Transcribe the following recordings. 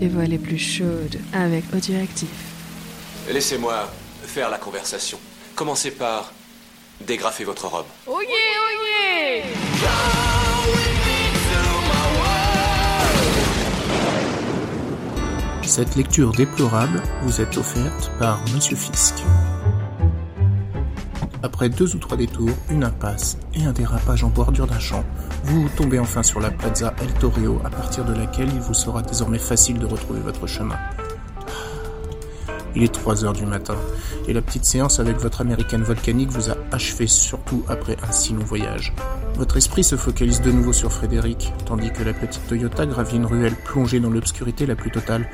les voix les plus chaudes avec Audioactif. Laissez-moi faire la conversation. Commencez par dégrafer votre robe. Oh yeah, oh yeah Cette lecture déplorable vous est offerte par Monsieur Fisk. Après deux ou trois détours, une impasse et un dérapage en bordure d'un champ, vous tombez enfin sur la Plaza El Toreo à partir de laquelle il vous sera désormais facile de retrouver votre chemin. Il est 3 heures du matin et la petite séance avec votre américaine volcanique vous a achevé surtout après un si long voyage. Votre esprit se focalise de nouveau sur Frédéric, tandis que la petite Toyota gravit une ruelle plongée dans l'obscurité la plus totale.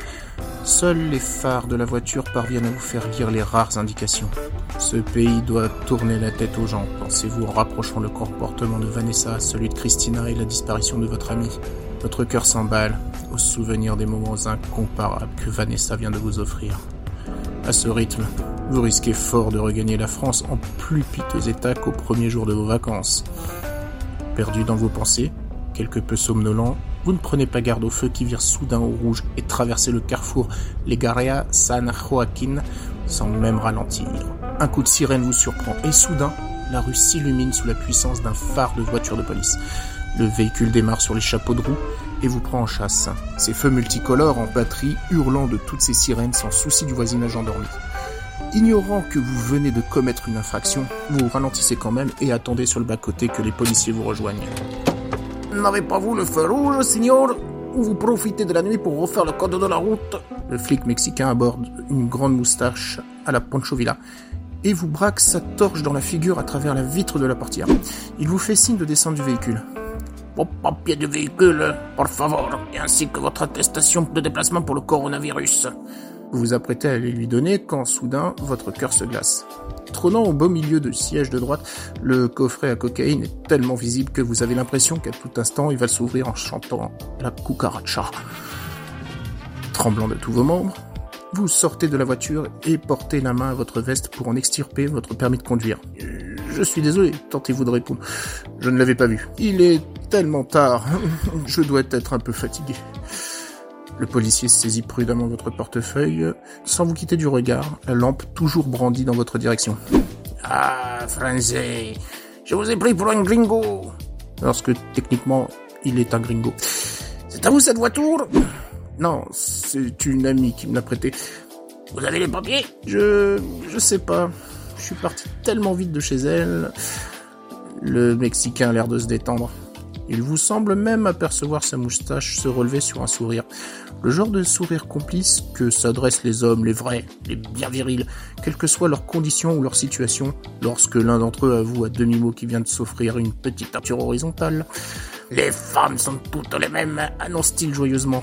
Seuls les phares de la voiture parviennent à vous faire lire les rares indications. Ce pays doit tourner la tête aux gens, pensez-vous en rapprochant le comportement de Vanessa à celui de Christina et la disparition de votre amie. Votre cœur s'emballe au souvenir des moments incomparables que Vanessa vient de vous offrir. À ce rythme, vous risquez fort de regagner la France en plus piteux état qu'au premier jour de vos vacances. Perdu dans vos pensées, quelque peu somnolent, vous ne prenez pas garde au feu qui vire soudain au rouge et traversez le carrefour Legaria San Joaquin sans même ralentir. Un coup de sirène vous surprend et soudain, la rue s'illumine sous la puissance d'un phare de voiture de police. Le véhicule démarre sur les chapeaux de roue et vous prend en chasse. Ces feux multicolores en batterie hurlant de toutes ces sirènes sans souci du voisinage endormi. Ignorant que vous venez de commettre une infraction, vous ralentissez quand même et attendez sur le bas-côté que les policiers vous rejoignent. N'avez pas vous le feu rouge, signor? Ou vous profitez de la nuit pour refaire le code de la route? Le flic mexicain aborde une grande moustache à la Poncho Villa et vous braque sa torche dans la figure à travers la vitre de la portière. Il vous fait signe de descendre du véhicule. Vos papiers de véhicule, por favor, et ainsi que votre attestation de déplacement pour le coronavirus. Vous vous apprêtez à les lui donner quand soudain votre cœur se glace. Trônant au beau milieu du siège de droite, le coffret à cocaïne est tellement visible que vous avez l'impression qu'à tout instant il va s'ouvrir en chantant la cucaracha. Tremblant de tous vos membres, vous sortez de la voiture et portez la main à votre veste pour en extirper votre permis de conduire. Je suis désolé, tentez-vous de répondre. Je ne l'avais pas vu. Il est tellement tard. Je dois être un peu fatigué. Le policier saisit prudemment votre portefeuille, sans vous quitter du regard, la lampe toujours brandie dans votre direction. Ah, français, je vous ai pris pour un gringo. Lorsque techniquement, il est un gringo. C'est à vous cette voiture? Non, c'est une amie qui me l'a prêtée. Vous avez les papiers? Je... je sais pas. Je suis parti tellement vite de chez elle. Le Mexicain a l'air de se détendre. Il vous semble même apercevoir sa moustache se relever sur un sourire. Le genre de sourire complice que s'adressent les hommes, les vrais, les bien virils, quelles que soient leurs conditions ou leur situation, lorsque l'un d'entre eux avoue à demi-mot qu'il vient de s'offrir une petite aventure horizontale. Les femmes sont toutes les mêmes, annonce-t-il joyeusement.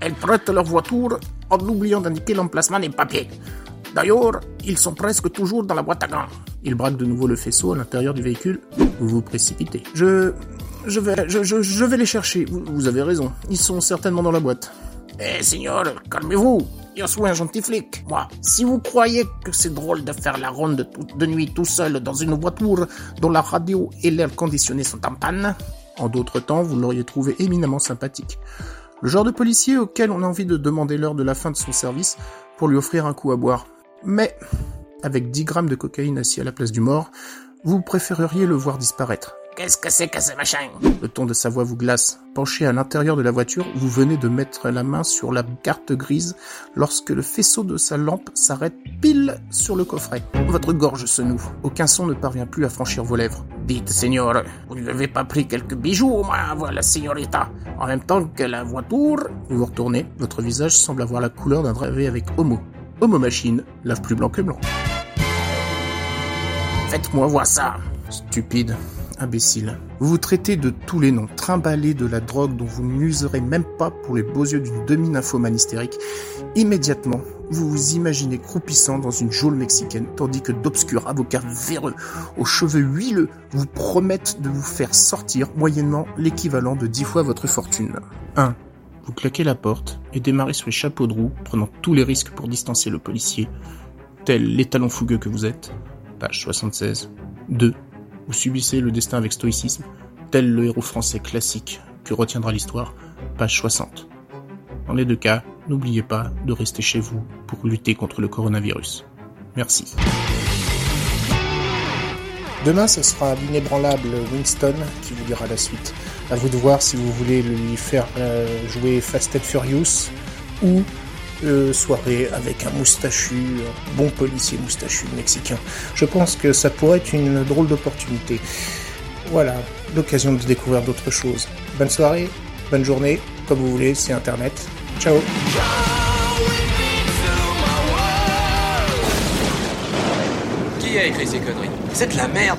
Elles prêtent leur voiture en oubliant d'indiquer l'emplacement des papiers. D'ailleurs, ils sont presque toujours dans la boîte à gants. Il braque de nouveau le faisceau à l'intérieur du véhicule. Vous vous précipitez. Je... Je vais, je, je, vais les chercher. Vous, avez raison. Ils sont certainement dans la boîte. Eh, signor, calmez-vous. Je suis un gentil flic. Moi, si vous croyez que c'est drôle de faire la ronde de, de nuit tout seul dans une voiture dont la radio et l'air conditionné sont en panne... En d'autres temps, vous l'auriez trouvé éminemment sympathique. Le genre de policier auquel on a envie de demander l'heure de la fin de son service pour lui offrir un coup à boire. Mais, avec 10 grammes de cocaïne assis à la place du mort, vous préféreriez le voir disparaître. Qu'est-ce que c'est que ce machin Le ton de sa voix vous glace. Penché à l'intérieur de la voiture, vous venez de mettre la main sur la carte grise lorsque le faisceau de sa lampe s'arrête pile sur le coffret. Votre gorge se noue. Aucun son ne parvient plus à franchir vos lèvres. Dites, seigneur, vous ne lui avez pas pris quelques bijoux au moins la signorita, en même temps que la voiture Vous vous retournez, votre visage semble avoir la couleur d'un dravé avec Homo. Homo Machine, lave plus blanc que blanc. Faites-moi voir ça. Stupide imbécile. Vous vous traitez de tous les noms, trimballez de la drogue dont vous n'userez même pas pour les beaux yeux d'une demi-nymphomane hystérique. Immédiatement, vous vous imaginez croupissant dans une geôle mexicaine, tandis que d'obscurs avocats véreux, aux cheveux huileux, vous promettent de vous faire sortir moyennement l'équivalent de dix fois votre fortune. 1. Vous claquez la porte et démarrez sur les chapeaux de roue, prenant tous les risques pour distancer le policier, tel l'étalon fougueux que vous êtes. Page 76. 2 vous subissez le destin avec stoïcisme, tel le héros français classique que retiendra l'histoire, page 60. Dans les deux cas, n'oubliez pas de rester chez vous pour lutter contre le coronavirus. Merci. Demain, ce sera l'inébranlable Winston qui vous dira la suite. À vous de voir si vous voulez lui faire euh, jouer Fast and Furious ou soirée avec un moustachu, un bon policier moustachu mexicain. Je pense que ça pourrait être une drôle d'opportunité. Voilà, l'occasion de découvrir d'autres choses. Bonne soirée, bonne journée, comme vous voulez, c'est Internet. Ciao Qui a écrit ces conneries? C'est de la merde